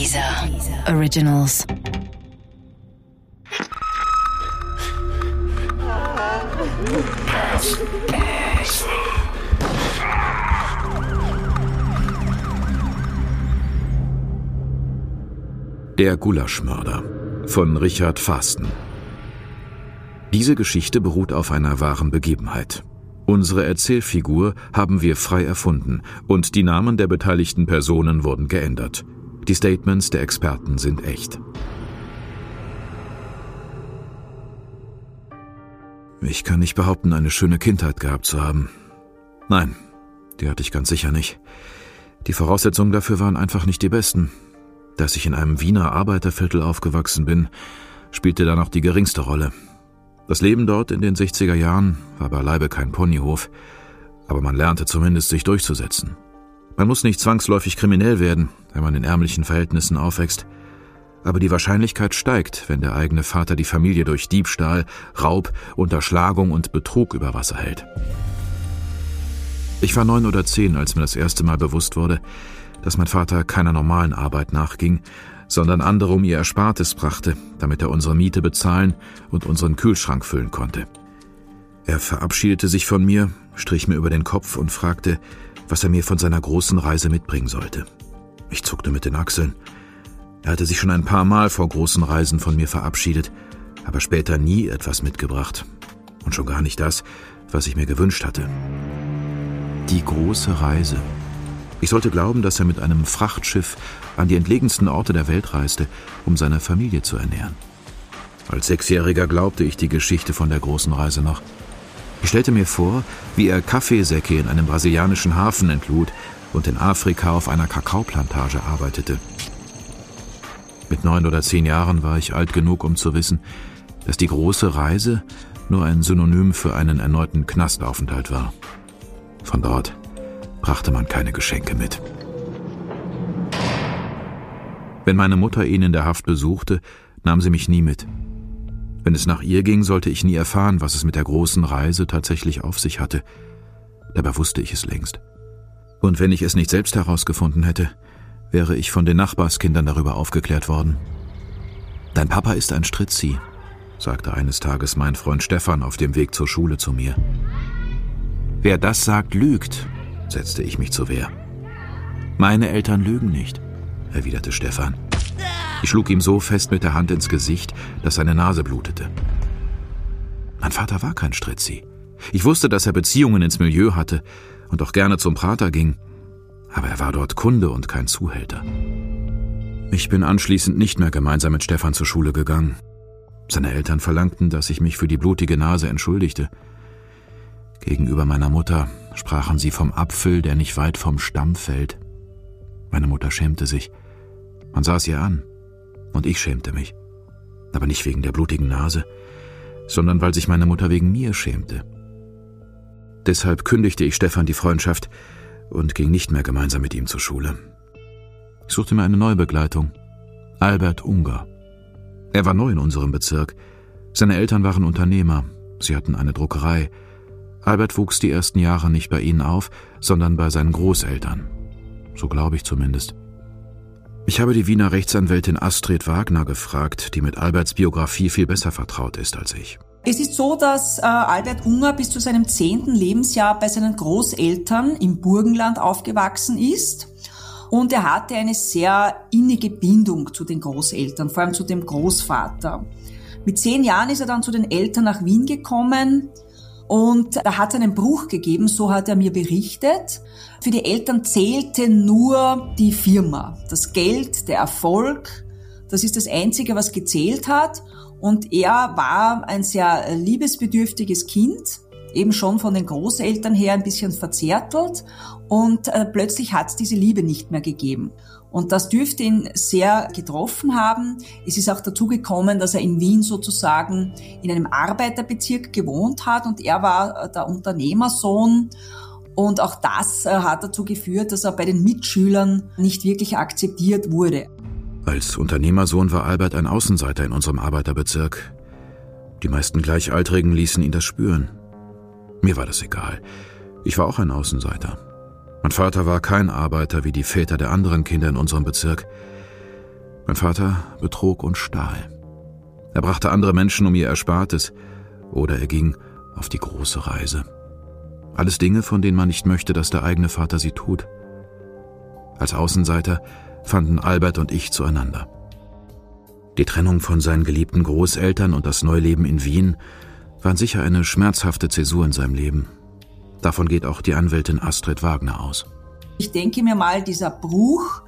Dieser Originals. Der Gulaschmörder von Richard Fasten. Diese Geschichte beruht auf einer wahren Begebenheit. Unsere Erzählfigur haben wir frei erfunden und die Namen der beteiligten Personen wurden geändert. Die Statements der Experten sind echt. Ich kann nicht behaupten, eine schöne Kindheit gehabt zu haben. Nein, die hatte ich ganz sicher nicht. Die Voraussetzungen dafür waren einfach nicht die besten. Dass ich in einem Wiener Arbeiterviertel aufgewachsen bin, spielte da noch die geringste Rolle. Das Leben dort in den 60er Jahren war beileibe kein Ponyhof, aber man lernte zumindest, sich durchzusetzen. Man muss nicht zwangsläufig kriminell werden, wenn man in ärmlichen Verhältnissen aufwächst, aber die Wahrscheinlichkeit steigt, wenn der eigene Vater die Familie durch Diebstahl, Raub, Unterschlagung und Betrug über Wasser hält. Ich war neun oder zehn, als mir das erste Mal bewusst wurde, dass mein Vater keiner normalen Arbeit nachging, sondern andere um ihr Erspartes brachte, damit er unsere Miete bezahlen und unseren Kühlschrank füllen konnte. Er verabschiedete sich von mir, strich mir über den Kopf und fragte, was er mir von seiner großen Reise mitbringen sollte. Ich zuckte mit den Achseln. Er hatte sich schon ein paar Mal vor großen Reisen von mir verabschiedet, aber später nie etwas mitgebracht. Und schon gar nicht das, was ich mir gewünscht hatte. Die große Reise. Ich sollte glauben, dass er mit einem Frachtschiff an die entlegensten Orte der Welt reiste, um seine Familie zu ernähren. Als Sechsjähriger glaubte ich die Geschichte von der großen Reise noch. Ich stellte mir vor, wie er Kaffeesäcke in einem brasilianischen Hafen entlud und in Afrika auf einer Kakaoplantage arbeitete. Mit neun oder zehn Jahren war ich alt genug, um zu wissen, dass die große Reise nur ein Synonym für einen erneuten Knastaufenthalt war. Von dort brachte man keine Geschenke mit. Wenn meine Mutter ihn in der Haft besuchte, nahm sie mich nie mit. Wenn es nach ihr ging, sollte ich nie erfahren, was es mit der großen Reise tatsächlich auf sich hatte. Dabei wusste ich es längst. Und wenn ich es nicht selbst herausgefunden hätte, wäre ich von den Nachbarskindern darüber aufgeklärt worden. Dein Papa ist ein Stritzi, sagte eines Tages mein Freund Stefan auf dem Weg zur Schule zu mir. Wer das sagt, lügt, setzte ich mich zur Wehr. Meine Eltern lügen nicht, erwiderte Stefan. Ich schlug ihm so fest mit der Hand ins Gesicht, dass seine Nase blutete. Mein Vater war kein Stritzi. Ich wusste, dass er Beziehungen ins Milieu hatte und auch gerne zum Prater ging, aber er war dort Kunde und kein Zuhälter. Ich bin anschließend nicht mehr gemeinsam mit Stefan zur Schule gegangen. Seine Eltern verlangten, dass ich mich für die blutige Nase entschuldigte. Gegenüber meiner Mutter sprachen sie vom Apfel, der nicht weit vom Stamm fällt. Meine Mutter schämte sich. Man sah es ihr an. Und ich schämte mich. Aber nicht wegen der blutigen Nase, sondern weil sich meine Mutter wegen mir schämte. Deshalb kündigte ich Stefan die Freundschaft und ging nicht mehr gemeinsam mit ihm zur Schule. Ich suchte mir eine neue Begleitung. Albert Unger. Er war neu in unserem Bezirk. Seine Eltern waren Unternehmer. Sie hatten eine Druckerei. Albert wuchs die ersten Jahre nicht bei ihnen auf, sondern bei seinen Großeltern. So glaube ich zumindest. Ich habe die Wiener Rechtsanwältin Astrid Wagner gefragt, die mit Alberts Biografie viel besser vertraut ist als ich. Es ist so, dass äh, Albert Unger bis zu seinem zehnten Lebensjahr bei seinen Großeltern im Burgenland aufgewachsen ist. Und er hatte eine sehr innige Bindung zu den Großeltern, vor allem zu dem Großvater. Mit zehn Jahren ist er dann zu den Eltern nach Wien gekommen und da hat es einen Bruch gegeben, so hat er mir berichtet. Für die Eltern zählte nur die Firma, das Geld, der Erfolg. Das ist das Einzige, was gezählt hat. Und er war ein sehr liebesbedürftiges Kind, eben schon von den Großeltern her ein bisschen verzärtelt. Und äh, plötzlich hat es diese Liebe nicht mehr gegeben. Und das dürfte ihn sehr getroffen haben. Es ist auch dazu gekommen, dass er in Wien sozusagen in einem Arbeiterbezirk gewohnt hat und er war äh, der Unternehmersohn. Und auch das äh, hat dazu geführt, dass er bei den Mitschülern nicht wirklich akzeptiert wurde. Als Unternehmersohn war Albert ein Außenseiter in unserem Arbeiterbezirk. Die meisten Gleichaltrigen ließen ihn das spüren. Mir war das egal. Ich war auch ein Außenseiter. Mein Vater war kein Arbeiter wie die Väter der anderen Kinder in unserem Bezirk. Mein Vater betrog und stahl. Er brachte andere Menschen um ihr Erspartes oder er ging auf die große Reise. Alles Dinge, von denen man nicht möchte, dass der eigene Vater sie tut. Als Außenseiter fanden Albert und ich zueinander. Die Trennung von seinen geliebten Großeltern und das Neuleben in Wien waren sicher eine schmerzhafte Zäsur in seinem Leben. Davon geht auch die Anwältin Astrid Wagner aus. Ich denke mir mal, dieser Bruch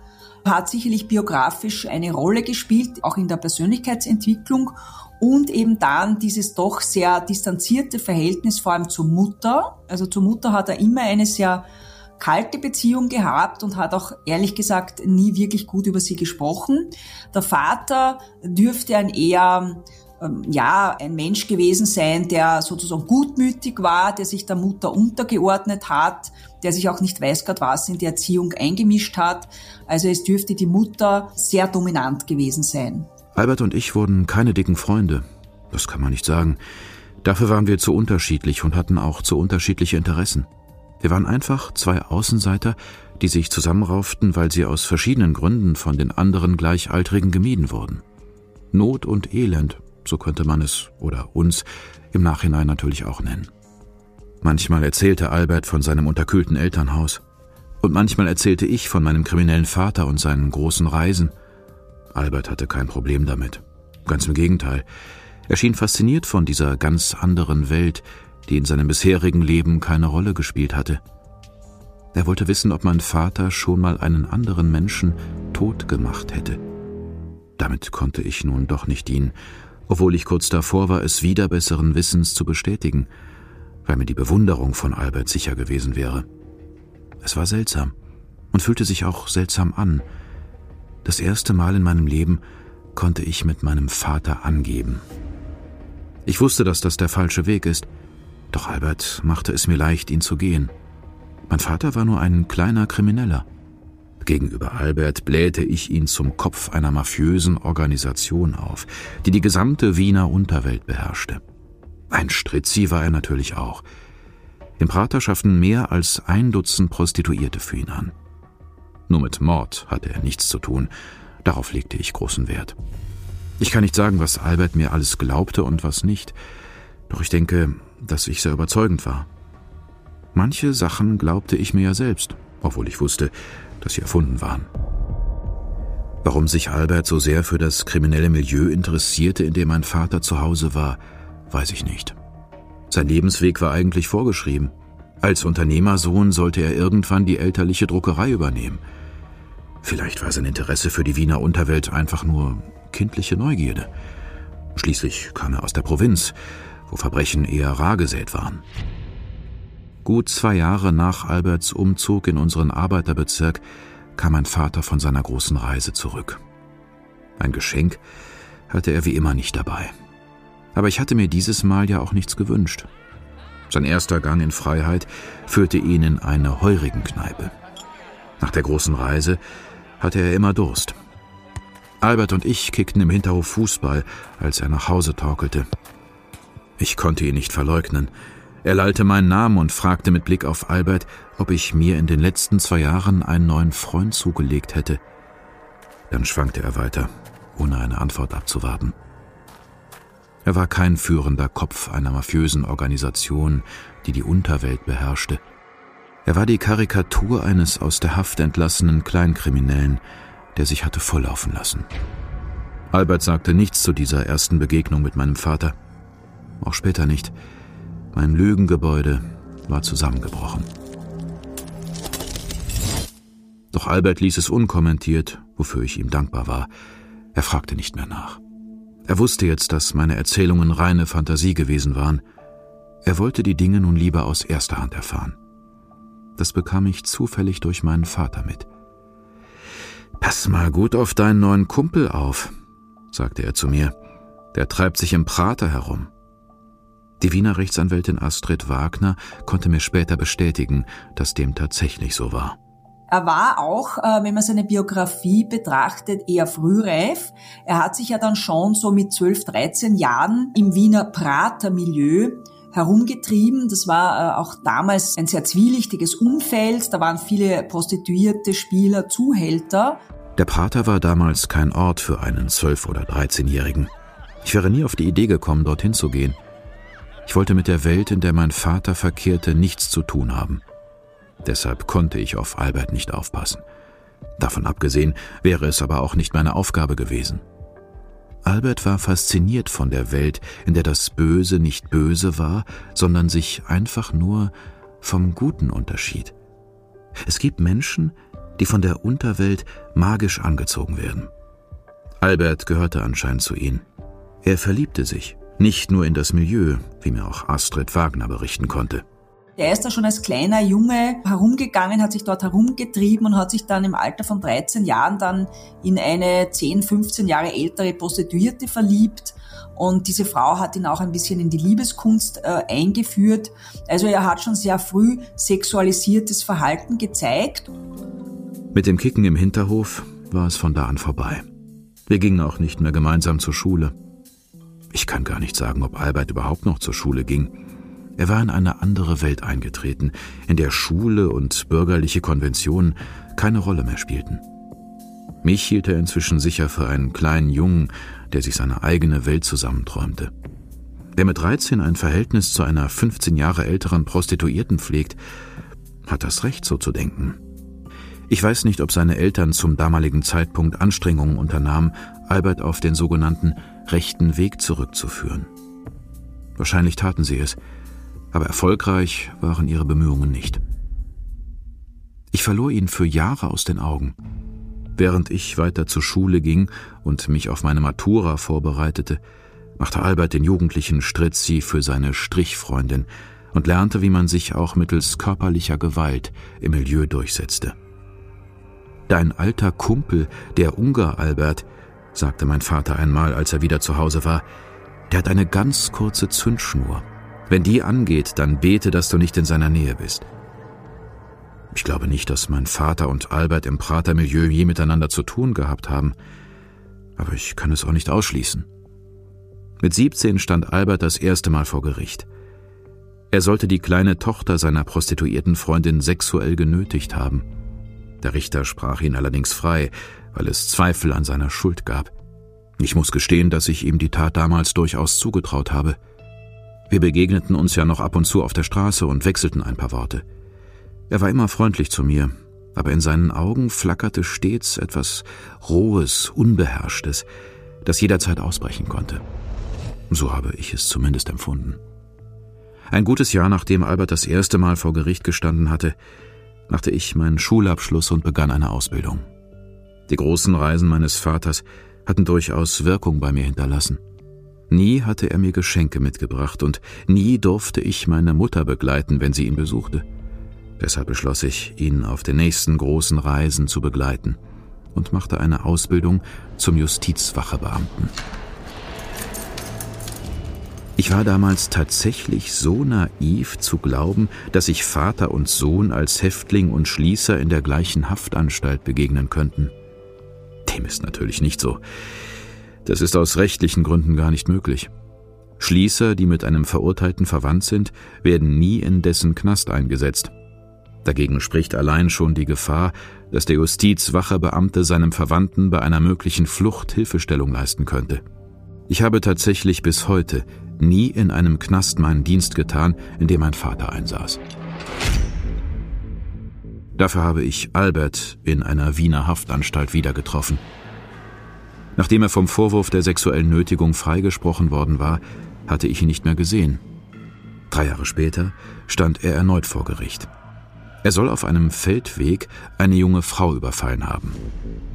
hat sicherlich biografisch eine Rolle gespielt, auch in der Persönlichkeitsentwicklung und eben dann dieses doch sehr distanzierte Verhältnis vor allem zur Mutter. Also zur Mutter hat er immer eine sehr kalte Beziehung gehabt und hat auch ehrlich gesagt nie wirklich gut über sie gesprochen. Der Vater dürfte ein eher ähm, ja, ein Mensch gewesen sein, der sozusagen gutmütig war, der sich der Mutter untergeordnet hat, der sich auch nicht weiß Gott was in die Erziehung eingemischt hat. Also es dürfte die Mutter sehr dominant gewesen sein. Albert und ich wurden keine dicken Freunde. Das kann man nicht sagen. Dafür waren wir zu unterschiedlich und hatten auch zu unterschiedliche Interessen. Wir waren einfach zwei Außenseiter, die sich zusammenrauften, weil sie aus verschiedenen Gründen von den anderen Gleichaltrigen gemieden wurden. Not und Elend, so könnte man es oder uns im Nachhinein natürlich auch nennen. Manchmal erzählte Albert von seinem unterkühlten Elternhaus. Und manchmal erzählte ich von meinem kriminellen Vater und seinen großen Reisen. Albert hatte kein Problem damit. Ganz im Gegenteil. Er schien fasziniert von dieser ganz anderen Welt, die in seinem bisherigen Leben keine Rolle gespielt hatte. Er wollte wissen, ob mein Vater schon mal einen anderen Menschen tot gemacht hätte. Damit konnte ich nun doch nicht dienen, obwohl ich kurz davor war, es wieder besseren Wissens zu bestätigen, weil mir die Bewunderung von Albert sicher gewesen wäre. Es war seltsam und fühlte sich auch seltsam an. Das erste Mal in meinem Leben konnte ich mit meinem Vater angeben. Ich wusste, dass das der falsche Weg ist, doch Albert machte es mir leicht, ihn zu gehen. Mein Vater war nur ein kleiner Krimineller. Gegenüber Albert blähte ich ihn zum Kopf einer mafiösen Organisation auf, die die gesamte Wiener Unterwelt beherrschte. Ein Stritzi war er natürlich auch. Im Prater schafften mehr als ein Dutzend Prostituierte für ihn an. Nur mit Mord hatte er nichts zu tun, darauf legte ich großen Wert. Ich kann nicht sagen, was Albert mir alles glaubte und was nicht, doch ich denke, dass ich sehr überzeugend war. Manche Sachen glaubte ich mir ja selbst, obwohl ich wusste, dass sie erfunden waren. Warum sich Albert so sehr für das kriminelle Milieu interessierte, in dem mein Vater zu Hause war, weiß ich nicht. Sein Lebensweg war eigentlich vorgeschrieben. Als Unternehmersohn sollte er irgendwann die elterliche Druckerei übernehmen. Vielleicht war sein Interesse für die Wiener Unterwelt einfach nur kindliche Neugierde. Schließlich kam er aus der Provinz, wo Verbrechen eher rar gesät waren. Gut zwei Jahre nach Alberts Umzug in unseren Arbeiterbezirk kam mein Vater von seiner großen Reise zurück. Ein Geschenk hatte er wie immer nicht dabei. Aber ich hatte mir dieses Mal ja auch nichts gewünscht. Sein erster Gang in Freiheit führte ihn in eine Heurigenkneipe. Nach der großen Reise hatte er immer Durst. Albert und ich kickten im Hinterhof Fußball, als er nach Hause torkelte. Ich konnte ihn nicht verleugnen. Er lallte meinen Namen und fragte mit Blick auf Albert, ob ich mir in den letzten zwei Jahren einen neuen Freund zugelegt hätte. Dann schwankte er weiter, ohne eine Antwort abzuwarten. Er war kein führender Kopf einer mafiösen Organisation, die die Unterwelt beherrschte. Er war die Karikatur eines aus der Haft entlassenen Kleinkriminellen, der sich hatte volllaufen lassen. Albert sagte nichts zu dieser ersten Begegnung mit meinem Vater auch später nicht. Mein Lügengebäude war zusammengebrochen. Doch Albert ließ es unkommentiert, wofür ich ihm dankbar war. Er fragte nicht mehr nach. Er wusste jetzt, dass meine Erzählungen reine Fantasie gewesen waren. Er wollte die Dinge nun lieber aus erster Hand erfahren. Das bekam ich zufällig durch meinen Vater mit. Pass mal gut auf deinen neuen Kumpel auf, sagte er zu mir. Der treibt sich im Prater herum. Die Wiener Rechtsanwältin Astrid Wagner konnte mir später bestätigen, dass dem tatsächlich so war. Er war auch, äh, wenn man seine Biografie betrachtet, eher frühreif. Er hat sich ja dann schon so mit 12, 13 Jahren im Wiener Prater-Milieu herumgetrieben. Das war äh, auch damals ein sehr zwielichtiges Umfeld. Da waren viele Prostituierte, Spieler, Zuhälter. Der Prater war damals kein Ort für einen Zwölf- oder Dreizehnjährigen. Ich wäre nie auf die Idee gekommen, dorthin zu gehen. Ich wollte mit der Welt, in der mein Vater verkehrte, nichts zu tun haben. Deshalb konnte ich auf Albert nicht aufpassen. Davon abgesehen wäre es aber auch nicht meine Aufgabe gewesen. Albert war fasziniert von der Welt, in der das Böse nicht böse war, sondern sich einfach nur vom Guten unterschied. Es gibt Menschen, die von der Unterwelt magisch angezogen werden. Albert gehörte anscheinend zu ihnen. Er verliebte sich, nicht nur in das Milieu, wie mir auch Astrid Wagner berichten konnte. Er ist da schon als kleiner Junge herumgegangen, hat sich dort herumgetrieben und hat sich dann im Alter von 13 Jahren dann in eine 10, 15 Jahre ältere Prostituierte verliebt. Und diese Frau hat ihn auch ein bisschen in die Liebeskunst äh, eingeführt. Also er hat schon sehr früh sexualisiertes Verhalten gezeigt. Mit dem Kicken im Hinterhof war es von da an vorbei. Wir gingen auch nicht mehr gemeinsam zur Schule. Ich kann gar nicht sagen, ob Albert überhaupt noch zur Schule ging. Er war in eine andere Welt eingetreten, in der Schule und bürgerliche Konventionen keine Rolle mehr spielten. Mich hielt er inzwischen sicher für einen kleinen Jungen, der sich seine eigene Welt zusammenträumte. Wer mit 13 ein Verhältnis zu einer 15 Jahre älteren Prostituierten pflegt, hat das Recht, so zu denken. Ich weiß nicht, ob seine Eltern zum damaligen Zeitpunkt Anstrengungen unternahmen, Albert auf den sogenannten rechten Weg zurückzuführen. Wahrscheinlich taten sie es, aber erfolgreich waren ihre Bemühungen nicht. Ich verlor ihn für Jahre aus den Augen. Während ich weiter zur Schule ging und mich auf meine Matura vorbereitete, machte Albert den jugendlichen Stritzi für seine Strichfreundin und lernte, wie man sich auch mittels körperlicher Gewalt im Milieu durchsetzte. Dein alter Kumpel, der Ungar Albert, sagte mein Vater einmal, als er wieder zu Hause war, der hat eine ganz kurze Zündschnur. Wenn die angeht, dann bete, dass du nicht in seiner Nähe bist. Ich glaube nicht, dass mein Vater und Albert im Pratermilieu je miteinander zu tun gehabt haben, aber ich kann es auch nicht ausschließen. Mit 17 stand Albert das erste Mal vor Gericht. Er sollte die kleine Tochter seiner prostituierten Freundin sexuell genötigt haben. Der Richter sprach ihn allerdings frei, weil es Zweifel an seiner Schuld gab. Ich muss gestehen, dass ich ihm die Tat damals durchaus zugetraut habe. Wir begegneten uns ja noch ab und zu auf der Straße und wechselten ein paar Worte. Er war immer freundlich zu mir, aber in seinen Augen flackerte stets etwas Rohes, Unbeherrschtes, das jederzeit ausbrechen konnte. So habe ich es zumindest empfunden. Ein gutes Jahr nachdem Albert das erste Mal vor Gericht gestanden hatte, machte ich meinen Schulabschluss und begann eine Ausbildung. Die großen Reisen meines Vaters hatten durchaus Wirkung bei mir hinterlassen. Nie hatte er mir Geschenke mitgebracht und nie durfte ich meine Mutter begleiten, wenn sie ihn besuchte. Deshalb beschloss ich, ihn auf den nächsten großen Reisen zu begleiten und machte eine Ausbildung zum Justizwachebeamten. Ich war damals tatsächlich so naiv zu glauben, dass sich Vater und Sohn als Häftling und Schließer in der gleichen Haftanstalt begegnen könnten. Dem ist natürlich nicht so. Das ist aus rechtlichen Gründen gar nicht möglich. Schließer, die mit einem Verurteilten verwandt sind, werden nie in dessen Knast eingesetzt. Dagegen spricht allein schon die Gefahr, dass der Justizwachebeamte seinem Verwandten bei einer möglichen Flucht Hilfestellung leisten könnte. Ich habe tatsächlich bis heute nie in einem Knast meinen Dienst getan, in dem mein Vater einsaß. Dafür habe ich Albert in einer Wiener Haftanstalt wieder getroffen. Nachdem er vom Vorwurf der sexuellen Nötigung freigesprochen worden war, hatte ich ihn nicht mehr gesehen. Drei Jahre später stand er erneut vor Gericht. Er soll auf einem Feldweg eine junge Frau überfallen haben.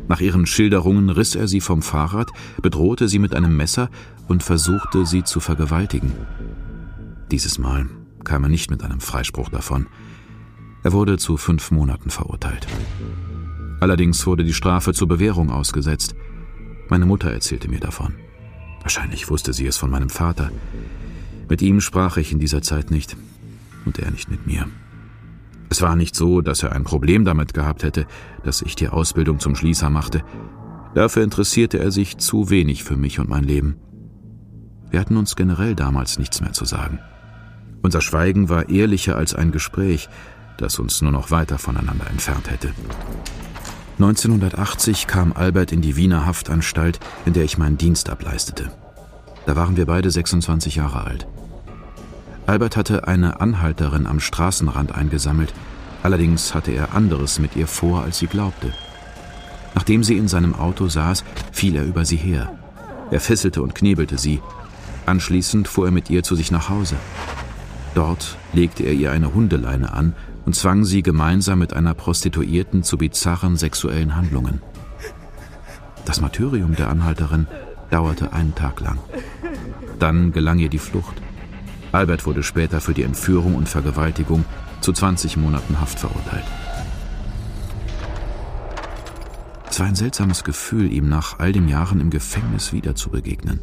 Nach ihren Schilderungen riss er sie vom Fahrrad, bedrohte sie mit einem Messer und versuchte, sie zu vergewaltigen. Dieses Mal kam er nicht mit einem Freispruch davon. Er wurde zu fünf Monaten verurteilt. Allerdings wurde die Strafe zur Bewährung ausgesetzt – meine Mutter erzählte mir davon. Wahrscheinlich wusste sie es von meinem Vater. Mit ihm sprach ich in dieser Zeit nicht und er nicht mit mir. Es war nicht so, dass er ein Problem damit gehabt hätte, dass ich die Ausbildung zum Schließer machte. Dafür interessierte er sich zu wenig für mich und mein Leben. Wir hatten uns generell damals nichts mehr zu sagen. Unser Schweigen war ehrlicher als ein Gespräch, das uns nur noch weiter voneinander entfernt hätte. 1980 kam Albert in die Wiener Haftanstalt, in der ich meinen Dienst ableistete. Da waren wir beide 26 Jahre alt. Albert hatte eine Anhalterin am Straßenrand eingesammelt, allerdings hatte er anderes mit ihr vor, als sie glaubte. Nachdem sie in seinem Auto saß, fiel er über sie her. Er fesselte und knebelte sie. Anschließend fuhr er mit ihr zu sich nach Hause. Dort legte er ihr eine Hundeleine an und zwang sie gemeinsam mit einer Prostituierten zu bizarren sexuellen Handlungen. Das Martyrium der Anhalterin dauerte einen Tag lang. Dann gelang ihr die Flucht. Albert wurde später für die Entführung und Vergewaltigung zu 20 Monaten Haft verurteilt. Es war ein seltsames Gefühl, ihm nach all den Jahren im Gefängnis wieder zu begegnen.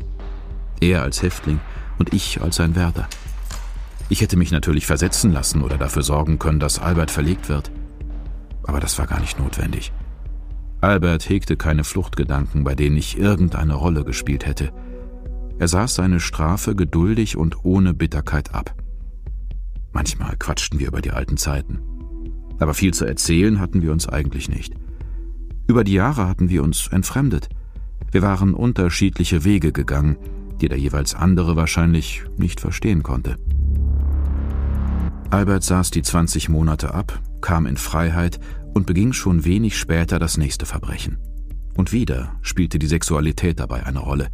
Er als Häftling und ich als sein Wärter. Ich hätte mich natürlich versetzen lassen oder dafür sorgen können, dass Albert verlegt wird. Aber das war gar nicht notwendig. Albert hegte keine Fluchtgedanken, bei denen ich irgendeine Rolle gespielt hätte. Er saß seine Strafe geduldig und ohne Bitterkeit ab. Manchmal quatschten wir über die alten Zeiten. Aber viel zu erzählen hatten wir uns eigentlich nicht. Über die Jahre hatten wir uns entfremdet. Wir waren unterschiedliche Wege gegangen, die der jeweils andere wahrscheinlich nicht verstehen konnte. Albert saß die 20 Monate ab, kam in Freiheit und beging schon wenig später das nächste Verbrechen. Und wieder spielte die Sexualität dabei eine Rolle.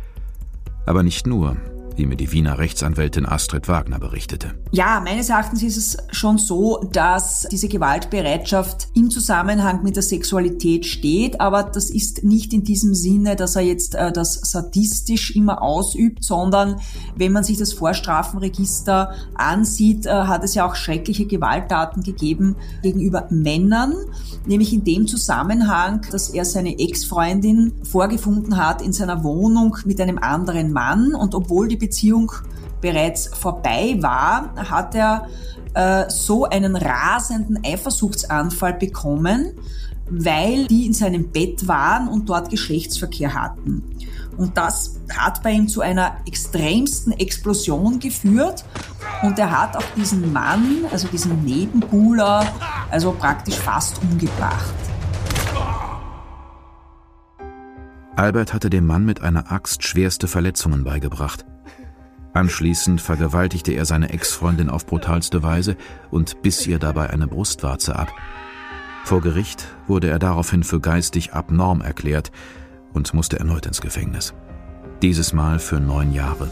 Aber nicht nur, wie mir die Wiener Rechtsanwältin Astrid Wagner berichtete. Ja, meines Erachtens ist es schon so, dass diese Gewaltbereitschaft im Zusammenhang mit der Sexualität steht, aber das ist nicht in diesem Sinne, dass er jetzt äh, das sadistisch immer ausübt, sondern wenn man sich das Vorstrafenregister ansieht, äh, hat es ja auch schreckliche Gewalttaten gegeben gegenüber Männern, nämlich in dem Zusammenhang, dass er seine Ex-Freundin vorgefunden hat in seiner Wohnung mit einem anderen Mann und obwohl die Beziehung bereits vorbei war, hat er äh, so einen rasenden Eifersuchtsanfall bekommen, weil die in seinem Bett waren und dort Geschlechtsverkehr hatten. Und das hat bei ihm zu einer extremsten Explosion geführt. Und er hat auch diesen Mann, also diesen Nebenbuhler, also praktisch fast umgebracht. Albert hatte dem Mann mit einer Axt schwerste Verletzungen beigebracht. Anschließend vergewaltigte er seine Ex-Freundin auf brutalste Weise und biss ihr dabei eine Brustwarze ab. Vor Gericht wurde er daraufhin für geistig abnorm erklärt und musste erneut ins Gefängnis. Dieses Mal für neun Jahre.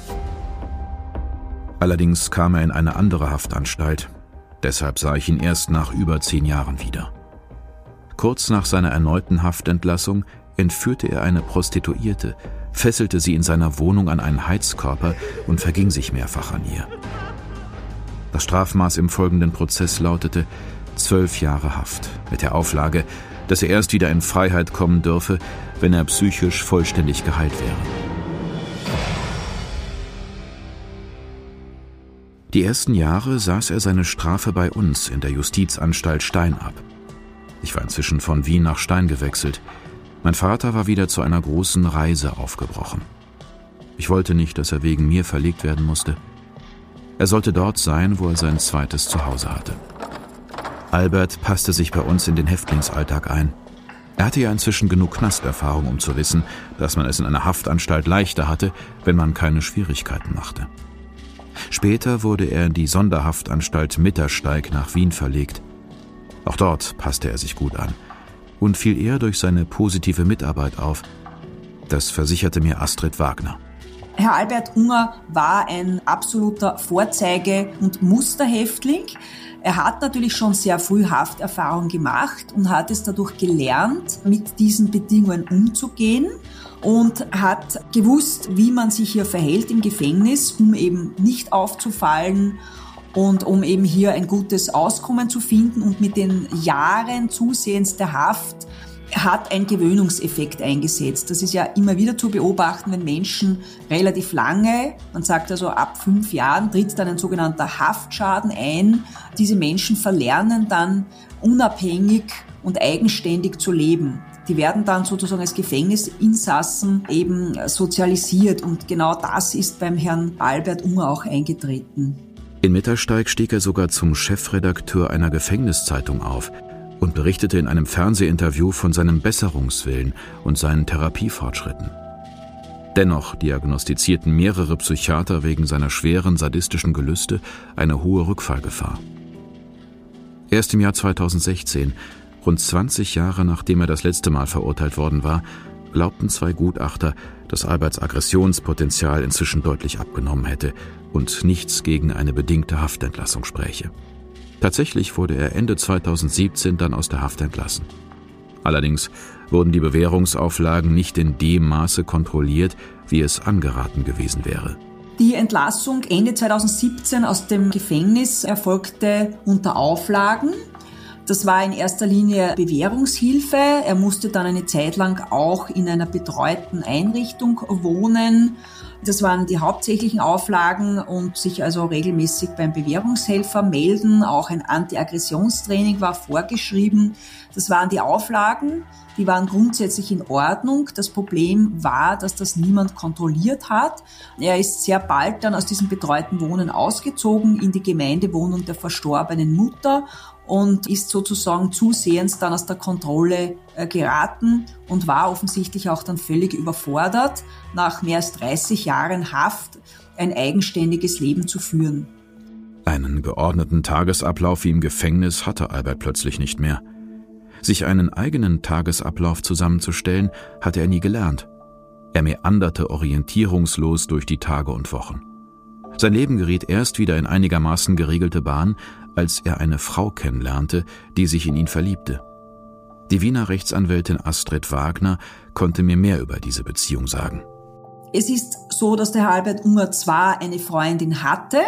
Allerdings kam er in eine andere Haftanstalt, deshalb sah ich ihn erst nach über zehn Jahren wieder. Kurz nach seiner erneuten Haftentlassung entführte er eine Prostituierte, fesselte sie in seiner Wohnung an einen Heizkörper und verging sich mehrfach an ihr. Das Strafmaß im folgenden Prozess lautete zwölf Jahre Haft, mit der Auflage, dass er erst wieder in Freiheit kommen dürfe, wenn er psychisch vollständig geheilt wäre. Die ersten Jahre saß er seine Strafe bei uns in der Justizanstalt Stein ab. Ich war inzwischen von Wien nach Stein gewechselt, mein Vater war wieder zu einer großen Reise aufgebrochen. Ich wollte nicht, dass er wegen mir verlegt werden musste. Er sollte dort sein, wo er sein zweites Zuhause hatte. Albert passte sich bei uns in den Häftlingsalltag ein. Er hatte ja inzwischen genug Knasterfahrung, um zu wissen, dass man es in einer Haftanstalt leichter hatte, wenn man keine Schwierigkeiten machte. Später wurde er in die Sonderhaftanstalt Mittersteig nach Wien verlegt. Auch dort passte er sich gut an und fiel eher durch seine positive Mitarbeit auf. Das versicherte mir Astrid Wagner. Herr Albert Unger war ein absoluter Vorzeige- und Musterhäftling. Er hat natürlich schon sehr früh Hafterfahrung gemacht und hat es dadurch gelernt, mit diesen Bedingungen umzugehen und hat gewusst, wie man sich hier verhält im Gefängnis, um eben nicht aufzufallen und um eben hier ein gutes Auskommen zu finden und mit den Jahren zusehends der Haft hat ein Gewöhnungseffekt eingesetzt. Das ist ja immer wieder zu beobachten, wenn Menschen relativ lange, man sagt also ab fünf Jahren, tritt dann ein sogenannter Haftschaden ein. Diese Menschen verlernen dann unabhängig und eigenständig zu leben. Die werden dann sozusagen als Gefängnisinsassen eben sozialisiert und genau das ist beim Herrn Albert Unger auch eingetreten. In Mittersteig stieg er sogar zum Chefredakteur einer Gefängniszeitung auf und berichtete in einem Fernsehinterview von seinem Besserungswillen und seinen Therapiefortschritten. Dennoch diagnostizierten mehrere Psychiater wegen seiner schweren sadistischen Gelüste eine hohe Rückfallgefahr. Erst im Jahr 2016, rund 20 Jahre nachdem er das letzte Mal verurteilt worden war, glaubten zwei Gutachter, dass Alberts Aggressionspotenzial inzwischen deutlich abgenommen hätte und nichts gegen eine bedingte Haftentlassung spräche. Tatsächlich wurde er Ende 2017 dann aus der Haft entlassen. Allerdings wurden die Bewährungsauflagen nicht in dem Maße kontrolliert, wie es angeraten gewesen wäre. Die Entlassung Ende 2017 aus dem Gefängnis erfolgte unter Auflagen. Das war in erster Linie Bewährungshilfe. Er musste dann eine Zeit lang auch in einer betreuten Einrichtung wohnen. Das waren die hauptsächlichen Auflagen und sich also regelmäßig beim Bewährungshelfer melden. Auch ein Anti-Aggressionstraining war vorgeschrieben. Das waren die Auflagen. Die waren grundsätzlich in Ordnung. Das Problem war, dass das niemand kontrolliert hat. Er ist sehr bald dann aus diesem betreuten Wohnen ausgezogen in die Gemeindewohnung der verstorbenen Mutter und ist sozusagen zusehends dann aus der Kontrolle äh, geraten und war offensichtlich auch dann völlig überfordert, nach mehr als 30 Jahren Haft ein eigenständiges Leben zu führen. Einen geordneten Tagesablauf wie im Gefängnis hatte Albert plötzlich nicht mehr. Sich einen eigenen Tagesablauf zusammenzustellen, hatte er nie gelernt. Er meanderte orientierungslos durch die Tage und Wochen. Sein Leben geriet erst wieder in einigermaßen geregelte Bahn, als er eine Frau kennenlernte, die sich in ihn verliebte. Die Wiener Rechtsanwältin Astrid Wagner konnte mir mehr über diese Beziehung sagen. Es ist so, dass der Herr Albert Unger zwar eine Freundin hatte,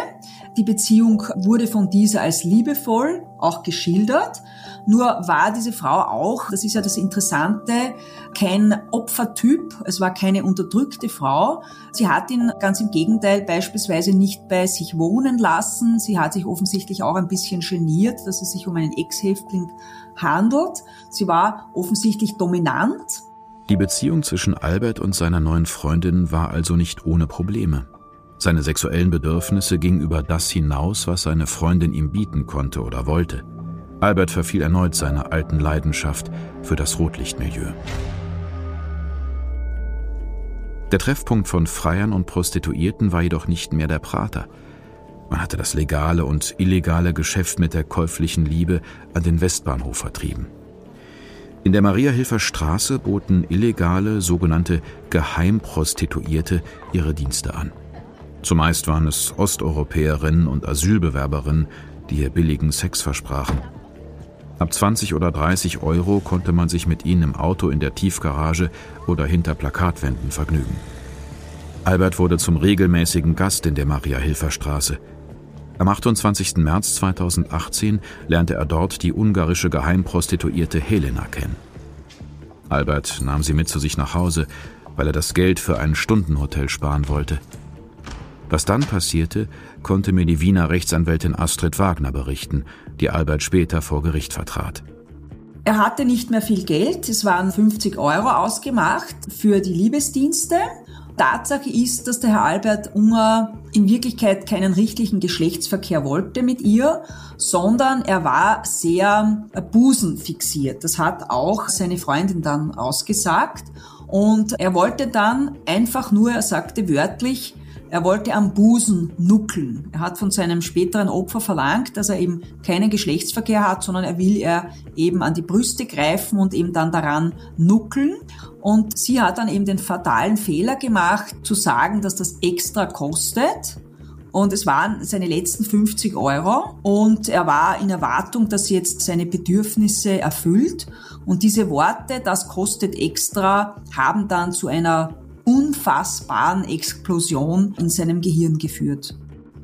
die Beziehung wurde von dieser als liebevoll auch geschildert, nur war diese Frau auch, das ist ja das Interessante, kein Opfertyp, es war keine unterdrückte Frau. Sie hat ihn ganz im Gegenteil beispielsweise nicht bei sich wohnen lassen. Sie hat sich offensichtlich auch ein bisschen geniert, dass es sich um einen Ex-Häftling handelt. Sie war offensichtlich dominant. Die Beziehung zwischen Albert und seiner neuen Freundin war also nicht ohne Probleme. Seine sexuellen Bedürfnisse gingen über das hinaus, was seine Freundin ihm bieten konnte oder wollte. Albert verfiel erneut seiner alten Leidenschaft für das Rotlichtmilieu. Der Treffpunkt von Freiern und Prostituierten war jedoch nicht mehr der Prater. Man hatte das legale und illegale Geschäft mit der käuflichen Liebe an den Westbahnhof vertrieben. In der Mariahilfer Straße boten illegale, sogenannte Geheimprostituierte ihre Dienste an. Zumeist waren es Osteuropäerinnen und Asylbewerberinnen, die ihr billigen Sex versprachen. Ab 20 oder 30 Euro konnte man sich mit ihnen im Auto in der Tiefgarage oder hinter Plakatwänden vergnügen. Albert wurde zum regelmäßigen Gast in der Maria-Hilfer-Straße. Am 28. März 2018 lernte er dort die ungarische Geheimprostituierte Helena kennen. Albert nahm sie mit zu sich nach Hause, weil er das Geld für ein Stundenhotel sparen wollte. Was dann passierte, konnte mir die Wiener Rechtsanwältin Astrid Wagner berichten, die Albert später vor Gericht vertrat. Er hatte nicht mehr viel Geld, es waren 50 Euro ausgemacht für die Liebesdienste. Tatsache ist, dass der Herr Albert Unger in Wirklichkeit keinen richtigen Geschlechtsverkehr wollte mit ihr, sondern er war sehr busenfixiert. Das hat auch seine Freundin dann ausgesagt. Und er wollte dann einfach nur, er sagte wörtlich, er wollte am Busen nuckeln. Er hat von seinem späteren Opfer verlangt, dass er eben keinen Geschlechtsverkehr hat, sondern er will er eben an die Brüste greifen und eben dann daran nuckeln. Und sie hat dann eben den fatalen Fehler gemacht, zu sagen, dass das extra kostet. Und es waren seine letzten 50 Euro. Und er war in Erwartung, dass sie jetzt seine Bedürfnisse erfüllt. Und diese Worte, das kostet extra, haben dann zu einer unfassbaren Explosion in seinem Gehirn geführt.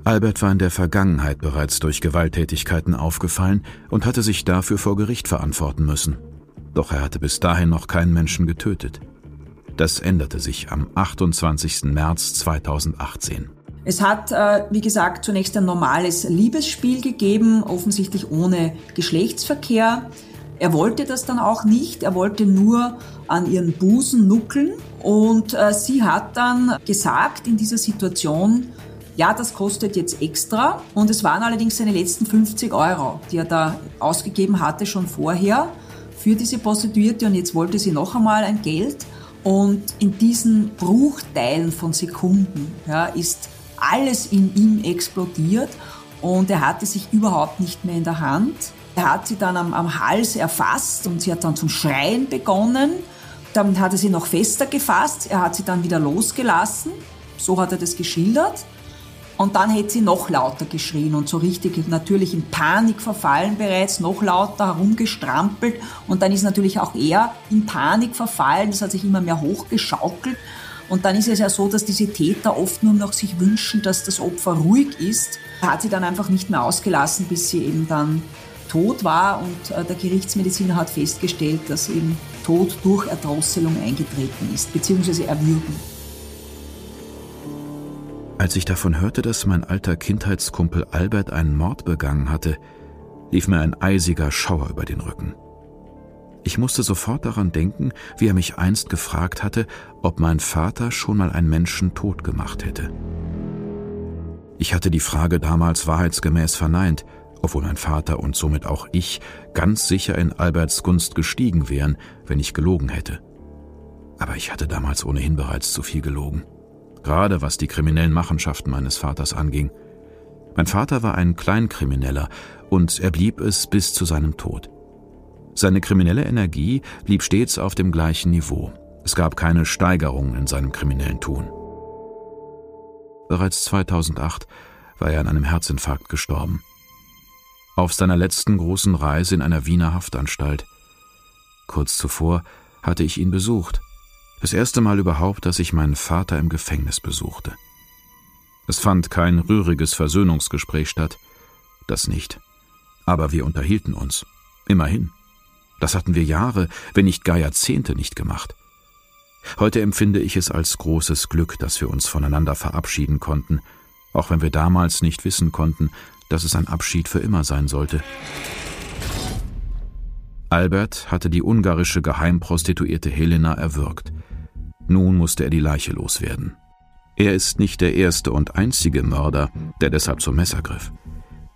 Albert war in der Vergangenheit bereits durch Gewalttätigkeiten aufgefallen und hatte sich dafür vor Gericht verantworten müssen. Doch er hatte bis dahin noch keinen Menschen getötet. Das änderte sich am 28. März 2018. Es hat, äh, wie gesagt, zunächst ein normales Liebesspiel gegeben, offensichtlich ohne Geschlechtsverkehr. Er wollte das dann auch nicht, er wollte nur an ihren Busen nuckeln und äh, sie hat dann gesagt in dieser Situation, ja, das kostet jetzt extra. Und es waren allerdings seine letzten 50 Euro, die er da ausgegeben hatte schon vorher für diese Prostituierte. Und jetzt wollte sie noch einmal ein Geld. Und in diesen Bruchteilen von Sekunden ja, ist alles in ihm explodiert und er hatte sich überhaupt nicht mehr in der Hand. Er hat sie dann am, am Hals erfasst und sie hat dann zum Schreien begonnen. Dann hat er sie noch fester gefasst, er hat sie dann wieder losgelassen. So hat er das geschildert. Und dann hätte sie noch lauter geschrien und so richtig natürlich in Panik verfallen bereits, noch lauter herumgestrampelt. Und dann ist natürlich auch er in Panik verfallen, das hat sich immer mehr hochgeschaukelt. Und dann ist es ja so, dass diese Täter oft nur noch sich wünschen, dass das Opfer ruhig ist. Er hat sie dann einfach nicht mehr ausgelassen, bis sie eben dann tot war und äh, der Gerichtsmediziner hat festgestellt, dass eben Tod durch Erdrosselung eingetreten ist, beziehungsweise Erwürgen. Als ich davon hörte, dass mein alter Kindheitskumpel Albert einen Mord begangen hatte, lief mir ein eisiger Schauer über den Rücken. Ich musste sofort daran denken, wie er mich einst gefragt hatte, ob mein Vater schon mal einen Menschen tot gemacht hätte. Ich hatte die Frage damals wahrheitsgemäß verneint, obwohl mein Vater und somit auch ich ganz sicher in Alberts Gunst gestiegen wären, wenn ich gelogen hätte. Aber ich hatte damals ohnehin bereits zu viel gelogen, gerade was die kriminellen Machenschaften meines Vaters anging. Mein Vater war ein Kleinkrimineller und er blieb es bis zu seinem Tod. Seine kriminelle Energie blieb stets auf dem gleichen Niveau. Es gab keine Steigerung in seinem kriminellen Tun. Bereits 2008 war er an einem Herzinfarkt gestorben auf seiner letzten großen Reise in einer Wiener Haftanstalt. Kurz zuvor hatte ich ihn besucht. Das erste Mal überhaupt, dass ich meinen Vater im Gefängnis besuchte. Es fand kein rühriges Versöhnungsgespräch statt, das nicht. Aber wir unterhielten uns. Immerhin. Das hatten wir Jahre, wenn nicht gar Jahrzehnte nicht gemacht. Heute empfinde ich es als großes Glück, dass wir uns voneinander verabschieden konnten, auch wenn wir damals nicht wissen konnten, dass es ein Abschied für immer sein sollte. Albert hatte die ungarische Geheimprostituierte Helena erwürgt. Nun musste er die Leiche loswerden. Er ist nicht der erste und einzige Mörder, der deshalb zum Messer griff.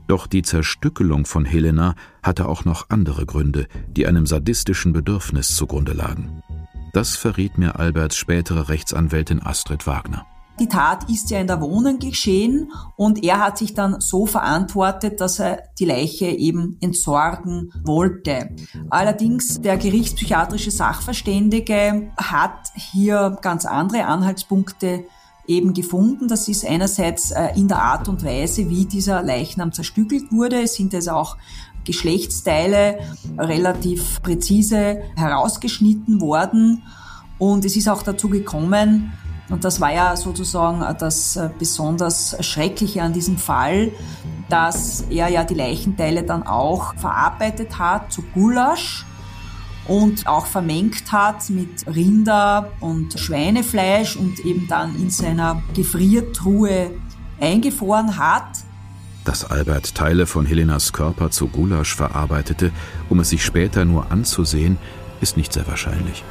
Doch die Zerstückelung von Helena hatte auch noch andere Gründe, die einem sadistischen Bedürfnis zugrunde lagen. Das verriet mir Alberts spätere Rechtsanwältin Astrid Wagner. Die Tat ist ja in der Wohnung geschehen und er hat sich dann so verantwortet, dass er die Leiche eben entsorgen wollte. Allerdings der gerichtspsychiatrische Sachverständige hat hier ganz andere Anhaltspunkte eben gefunden. Das ist einerseits äh, in der Art und Weise, wie dieser Leichnam zerstückelt wurde. Es sind also auch Geschlechtsteile relativ präzise herausgeschnitten worden. Und es ist auch dazu gekommen, und das war ja sozusagen das äh, besonders Schreckliche an diesem Fall, dass er ja die Leichenteile dann auch verarbeitet hat zu Gulasch und auch vermengt hat mit Rinder- und Schweinefleisch und eben dann in seiner Gefriertruhe eingefroren hat. Dass Albert Teile von Helenas Körper zu Gulasch verarbeitete, um es sich später nur anzusehen, ist nicht sehr wahrscheinlich.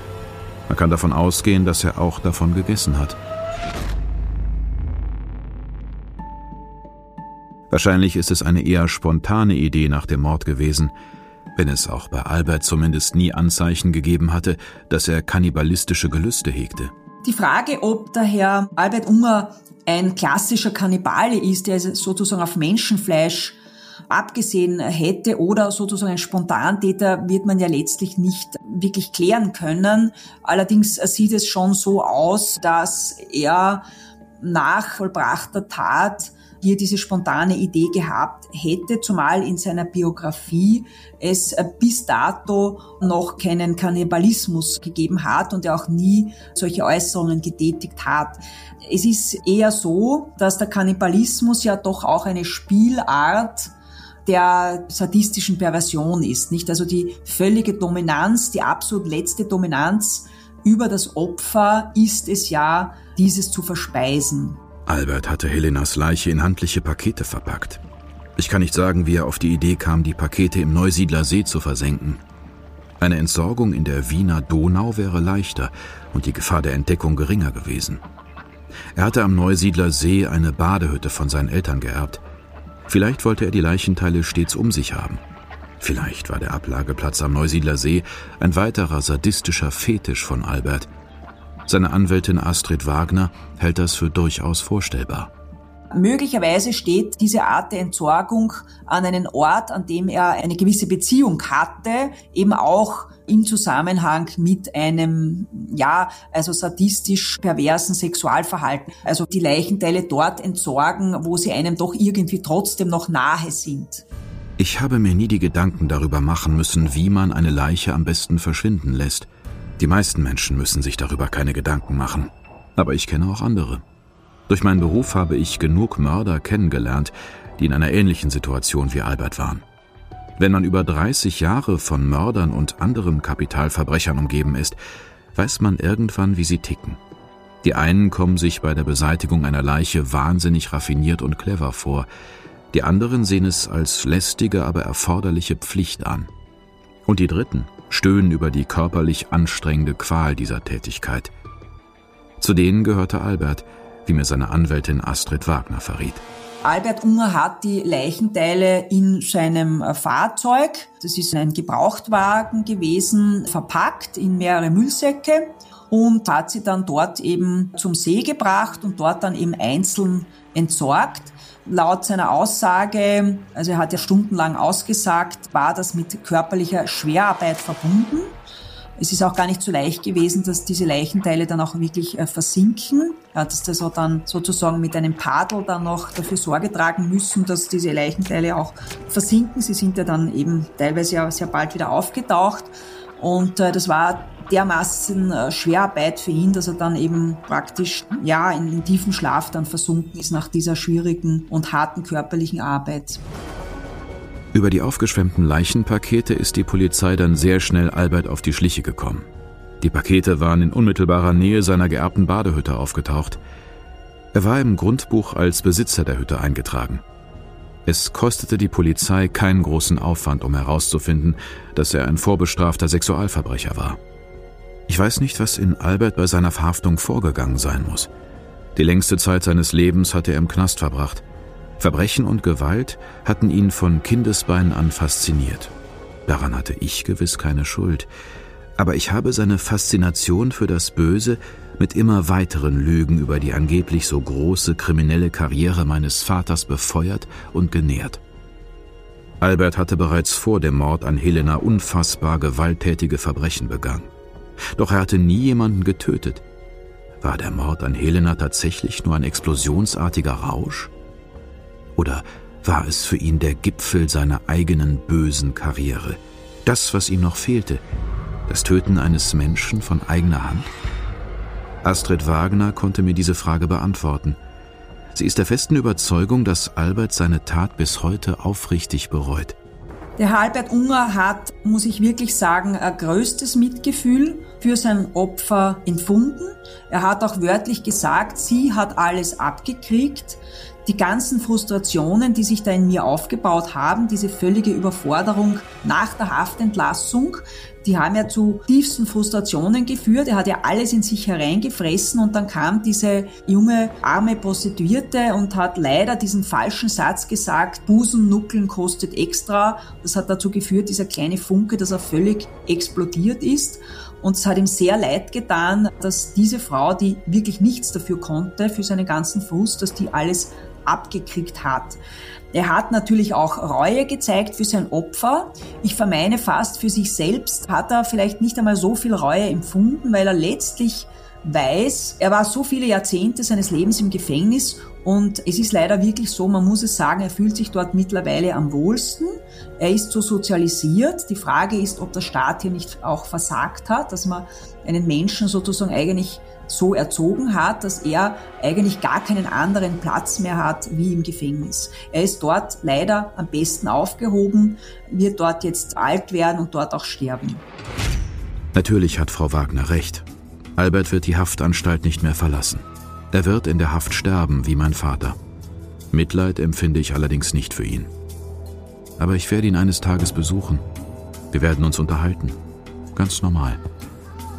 Man kann davon ausgehen, dass er auch davon gegessen hat. Wahrscheinlich ist es eine eher spontane Idee nach dem Mord gewesen, wenn es auch bei Albert zumindest nie Anzeichen gegeben hatte, dass er kannibalistische Gelüste hegte. Die Frage, ob der Herr Albert Unger ein klassischer Kannibale ist, der sozusagen auf Menschenfleisch abgesehen hätte oder sozusagen ein Spontantäter wird man ja letztlich nicht wirklich klären können. Allerdings sieht es schon so aus, dass er nach vollbrachter Tat hier diese spontane Idee gehabt hätte, zumal in seiner Biografie es bis dato noch keinen Kannibalismus gegeben hat und er auch nie solche Äußerungen getätigt hat. Es ist eher so, dass der Kannibalismus ja doch auch eine Spielart der sadistischen Perversion ist, nicht? Also die völlige Dominanz, die absolut letzte Dominanz über das Opfer ist es ja, dieses zu verspeisen. Albert hatte Helenas Leiche in handliche Pakete verpackt. Ich kann nicht sagen, wie er auf die Idee kam, die Pakete im Neusiedler See zu versenken. Eine Entsorgung in der Wiener Donau wäre leichter und die Gefahr der Entdeckung geringer gewesen. Er hatte am Neusiedler See eine Badehütte von seinen Eltern geerbt. Vielleicht wollte er die Leichenteile stets um sich haben. Vielleicht war der Ablageplatz am Neusiedler See ein weiterer sadistischer Fetisch von Albert. Seine Anwältin Astrid Wagner hält das für durchaus vorstellbar. Möglicherweise steht diese Art der Entsorgung an einen Ort, an dem er eine gewisse Beziehung hatte, eben auch im Zusammenhang mit einem, ja, also sadistisch perversen Sexualverhalten. Also die Leichenteile dort entsorgen, wo sie einem doch irgendwie trotzdem noch nahe sind. Ich habe mir nie die Gedanken darüber machen müssen, wie man eine Leiche am besten verschwinden lässt. Die meisten Menschen müssen sich darüber keine Gedanken machen. Aber ich kenne auch andere. Durch meinen Beruf habe ich genug Mörder kennengelernt, die in einer ähnlichen Situation wie Albert waren. Wenn man über 30 Jahre von Mördern und anderen Kapitalverbrechern umgeben ist, weiß man irgendwann, wie sie ticken. Die einen kommen sich bei der Beseitigung einer Leiche wahnsinnig raffiniert und clever vor, die anderen sehen es als lästige, aber erforderliche Pflicht an. Und die dritten stöhnen über die körperlich anstrengende Qual dieser Tätigkeit. Zu denen gehörte Albert, wie mir seine Anwältin Astrid Wagner verriet. Albert Unger hat die Leichenteile in seinem äh, Fahrzeug, das ist ein Gebrauchtwagen gewesen, verpackt in mehrere Müllsäcke und hat sie dann dort eben zum See gebracht und dort dann eben einzeln entsorgt. Laut seiner Aussage, also er hat ja stundenlang ausgesagt, war das mit körperlicher Schwerarbeit verbunden. Es ist auch gar nicht so leicht gewesen, dass diese Leichenteile dann auch wirklich äh, versinken. Er hat es also dann sozusagen mit einem Padel dann noch dafür Sorge tragen müssen, dass diese Leichenteile auch versinken. Sie sind ja dann eben teilweise ja sehr bald wieder aufgetaucht. Und äh, das war dermaßen äh, Schwerarbeit für ihn, dass er dann eben praktisch ja in, in tiefen Schlaf dann versunken ist nach dieser schwierigen und harten körperlichen Arbeit. Über die aufgeschwemmten Leichenpakete ist die Polizei dann sehr schnell Albert auf die Schliche gekommen. Die Pakete waren in unmittelbarer Nähe seiner geerbten Badehütte aufgetaucht. Er war im Grundbuch als Besitzer der Hütte eingetragen. Es kostete die Polizei keinen großen Aufwand, um herauszufinden, dass er ein vorbestrafter Sexualverbrecher war. Ich weiß nicht, was in Albert bei seiner Verhaftung vorgegangen sein muss. Die längste Zeit seines Lebens hatte er im Knast verbracht. Verbrechen und Gewalt hatten ihn von Kindesbeinen an fasziniert. Daran hatte ich gewiss keine Schuld, aber ich habe seine Faszination für das Böse mit immer weiteren Lügen über die angeblich so große kriminelle Karriere meines Vaters befeuert und genährt. Albert hatte bereits vor dem Mord an Helena unfassbar gewalttätige Verbrechen begangen. Doch er hatte nie jemanden getötet. War der Mord an Helena tatsächlich nur ein explosionsartiger Rausch? Oder war es für ihn der Gipfel seiner eigenen bösen Karriere? Das, was ihm noch fehlte, das Töten eines Menschen von eigener Hand? Astrid Wagner konnte mir diese Frage beantworten. Sie ist der festen Überzeugung, dass Albert seine Tat bis heute aufrichtig bereut. Der Albert Unger hat, muss ich wirklich sagen, ein größtes Mitgefühl für sein Opfer empfunden. Er hat auch wörtlich gesagt, sie hat alles abgekriegt die ganzen Frustrationen, die sich da in mir aufgebaut haben, diese völlige Überforderung nach der Haftentlassung, die haben ja zu tiefsten Frustrationen geführt. Er hat ja alles in sich hereingefressen und dann kam diese junge, arme Prostituierte und hat leider diesen falschen Satz gesagt, Busennuckeln kostet extra. Das hat dazu geführt, dieser kleine Funke, dass er völlig explodiert ist. Und es hat ihm sehr leid getan, dass diese Frau, die wirklich nichts dafür konnte, für seinen ganzen Frust, dass die alles abgekriegt hat. Er hat natürlich auch Reue gezeigt für sein Opfer. Ich vermeine fast, für sich selbst hat er vielleicht nicht einmal so viel Reue empfunden, weil er letztlich weiß, er war so viele Jahrzehnte seines Lebens im Gefängnis und es ist leider wirklich so, man muss es sagen, er fühlt sich dort mittlerweile am wohlsten. Er ist so sozialisiert. Die Frage ist, ob der Staat hier nicht auch versagt hat, dass man einen Menschen sozusagen eigentlich so erzogen hat, dass er eigentlich gar keinen anderen Platz mehr hat wie im Gefängnis. Er ist dort leider am besten aufgehoben, wird dort jetzt alt werden und dort auch sterben. Natürlich hat Frau Wagner recht. Albert wird die Haftanstalt nicht mehr verlassen. Er wird in der Haft sterben, wie mein Vater. Mitleid empfinde ich allerdings nicht für ihn. Aber ich werde ihn eines Tages besuchen. Wir werden uns unterhalten. Ganz normal.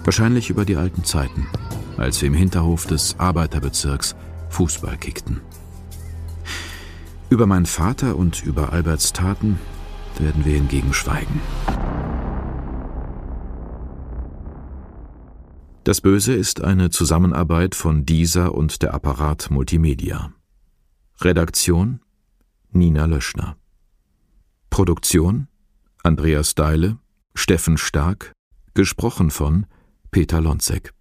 Wahrscheinlich über die alten Zeiten als wir im Hinterhof des Arbeiterbezirks Fußball kickten. Über meinen Vater und über Alberts Taten werden wir hingegen schweigen. Das Böse ist eine Zusammenarbeit von dieser und der Apparat Multimedia. Redaktion Nina Löschner. Produktion Andreas Deile, Steffen Stark, gesprochen von Peter Lonzek.